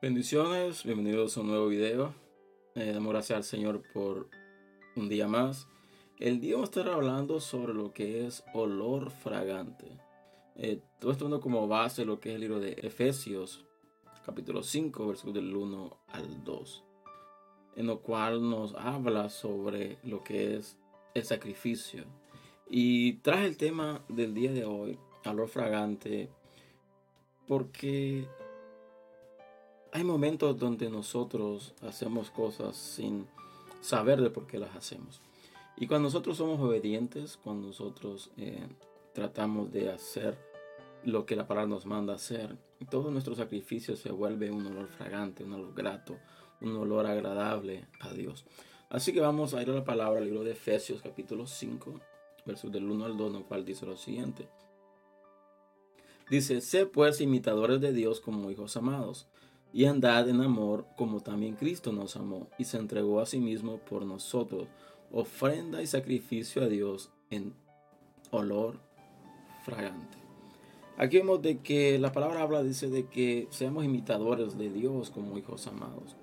Bendiciones, bienvenidos a un nuevo video. Eh, damos gracias al Señor por un día más. El día vamos a estar hablando sobre lo que es olor fragante. Eh, todo esto como base lo que es el libro de Efesios, capítulo 5, versículos del 1 al 2, en lo cual nos habla sobre lo que es el sacrificio. Y traje el tema del día de hoy, olor fragante, porque hay momentos donde nosotros hacemos cosas sin saber de por qué las hacemos. Y cuando nosotros somos obedientes, cuando nosotros eh, tratamos de hacer lo que la palabra nos manda hacer, todo nuestro sacrificio se vuelve un olor fragante, un olor grato, un olor agradable a Dios. Así que vamos a ir a la palabra, al libro de Efesios capítulo 5, versos del 1 al 2, en el cual dice lo siguiente. Dice, sé pues imitadores de Dios como hijos amados y andad en amor como también Cristo nos amó y se entregó a sí mismo por nosotros, ofrenda y sacrificio a Dios en olor fragante. Aquí vemos de que la palabra habla, dice de que seamos imitadores de Dios como hijos amados.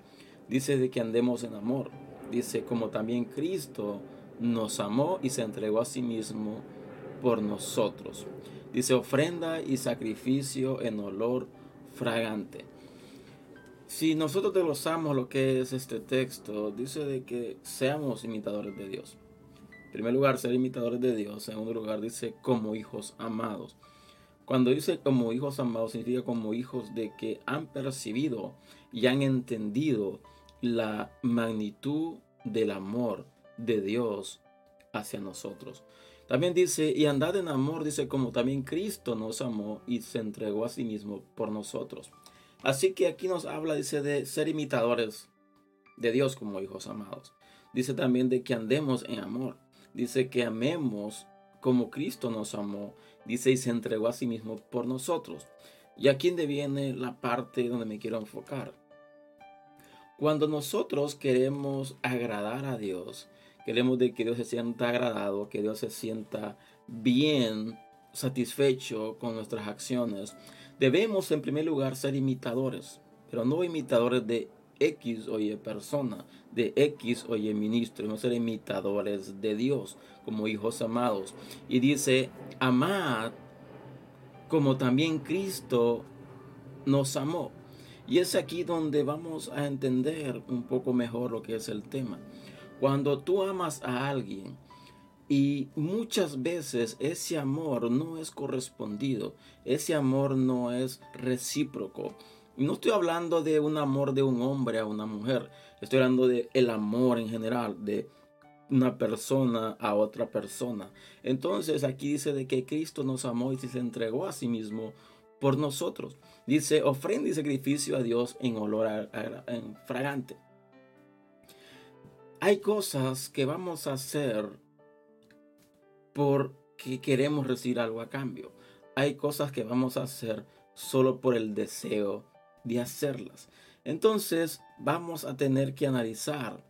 Dice de que andemos en amor. Dice como también Cristo nos amó y se entregó a sí mismo por nosotros. Dice ofrenda y sacrificio en olor fragante. Si nosotros desglosamos lo que es este texto, dice de que seamos imitadores de Dios. En primer lugar, ser imitadores de Dios. En segundo lugar, dice como hijos amados. Cuando dice como hijos amados, significa como hijos de que han percibido y han entendido la magnitud del amor de Dios hacia nosotros. También dice, y andad en amor, dice, como también Cristo nos amó y se entregó a sí mismo por nosotros. Así que aquí nos habla, dice, de ser imitadores de Dios como hijos amados. Dice también de que andemos en amor. Dice que amemos como Cristo nos amó. Dice y se entregó a sí mismo por nosotros. Y aquí viene la parte donde me quiero enfocar. Cuando nosotros queremos agradar a Dios, queremos de que Dios se sienta agradado, que Dios se sienta bien, satisfecho con nuestras acciones, Debemos en primer lugar ser imitadores, pero no imitadores de X o Y persona, de X o Y ministro, no ser imitadores de Dios como hijos amados. Y dice, amad como también Cristo nos amó. Y es aquí donde vamos a entender un poco mejor lo que es el tema. Cuando tú amas a alguien, y muchas veces ese amor no es correspondido, ese amor no es recíproco. No estoy hablando de un amor de un hombre a una mujer, estoy hablando de el amor en general, de una persona a otra persona. Entonces aquí dice de que Cristo nos amó y se entregó a sí mismo por nosotros. Dice ofrenda y sacrificio a Dios en olor en fragante. Hay cosas que vamos a hacer porque queremos recibir algo a cambio. Hay cosas que vamos a hacer solo por el deseo de hacerlas. Entonces vamos a tener que analizar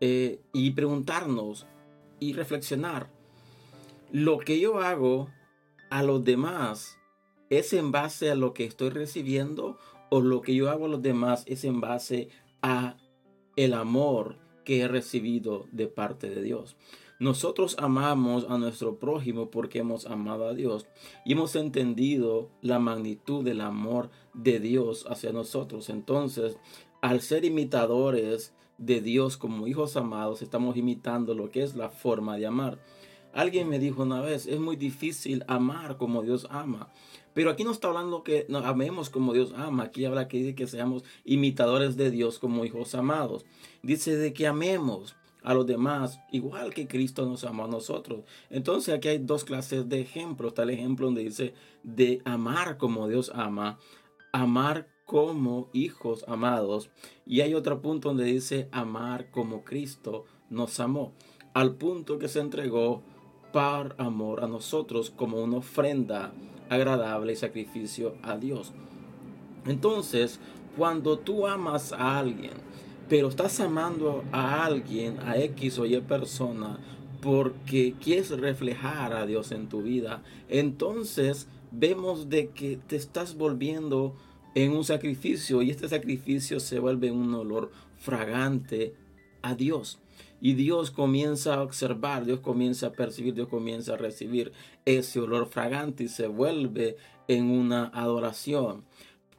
eh, y preguntarnos y reflexionar. Lo que yo hago a los demás es en base a lo que estoy recibiendo o lo que yo hago a los demás es en base a el amor que he recibido de parte de Dios. Nosotros amamos a nuestro prójimo porque hemos amado a Dios y hemos entendido la magnitud del amor de Dios hacia nosotros. Entonces, al ser imitadores de Dios como hijos amados, estamos imitando lo que es la forma de amar. Alguien me dijo una vez, es muy difícil amar como Dios ama. Pero aquí no está hablando que amemos como Dios ama. Aquí habla que dice que seamos imitadores de Dios como hijos amados. Dice de que amemos a los demás, igual que Cristo nos amó a nosotros. Entonces aquí hay dos clases de ejemplos. Está el ejemplo donde dice de amar como Dios ama, amar como hijos amados. Y hay otro punto donde dice amar como Cristo nos amó, al punto que se entregó por amor a nosotros como una ofrenda agradable y sacrificio a Dios. Entonces, cuando tú amas a alguien, pero estás amando a alguien, a X o Y persona, porque quieres reflejar a Dios en tu vida, entonces vemos de que te estás volviendo en un sacrificio y este sacrificio se vuelve un olor fragante a Dios. Y Dios comienza a observar, Dios comienza a percibir, Dios comienza a recibir ese olor fragante y se vuelve en una adoración.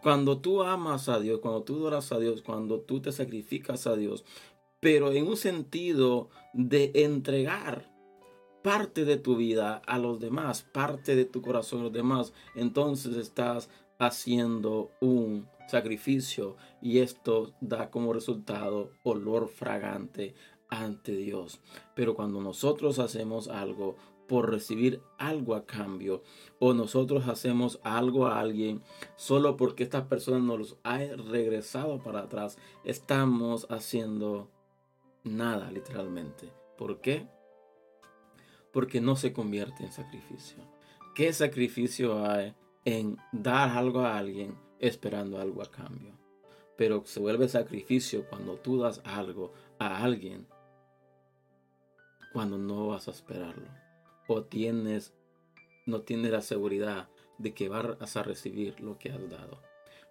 Cuando tú amas a Dios, cuando tú adoras a Dios, cuando tú te sacrificas a Dios, pero en un sentido de entregar parte de tu vida a los demás, parte de tu corazón a los demás, entonces estás haciendo un sacrificio y esto da como resultado olor fragante ante Dios. Pero cuando nosotros hacemos algo por recibir algo a cambio o nosotros hacemos algo a alguien solo porque esta persona nos ha regresado para atrás, estamos haciendo nada literalmente. ¿Por qué? Porque no se convierte en sacrificio. ¿Qué sacrificio hay en dar algo a alguien esperando algo a cambio? Pero se vuelve sacrificio cuando tú das algo a alguien cuando no vas a esperarlo o tienes no tienes la seguridad de que vas a recibir lo que has dado.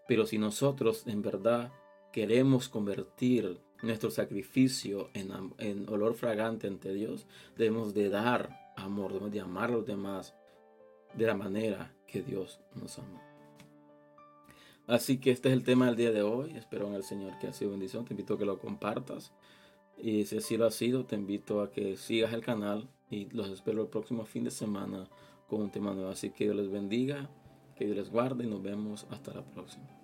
Pero si nosotros en verdad queremos convertir nuestro sacrificio en, en, olor fragante ante Dios, debemos de dar amor, debemos de amar a los demás de la manera que Dios nos amó. Así que este es el tema del día de hoy. Espero en el Señor que ha sido bendición. Te invito a que lo compartas. Y si así lo ha sido, te invito a que sigas el canal y los espero el próximo fin de semana con un tema nuevo. Así que Dios les bendiga, que Dios les guarde y nos vemos hasta la próxima.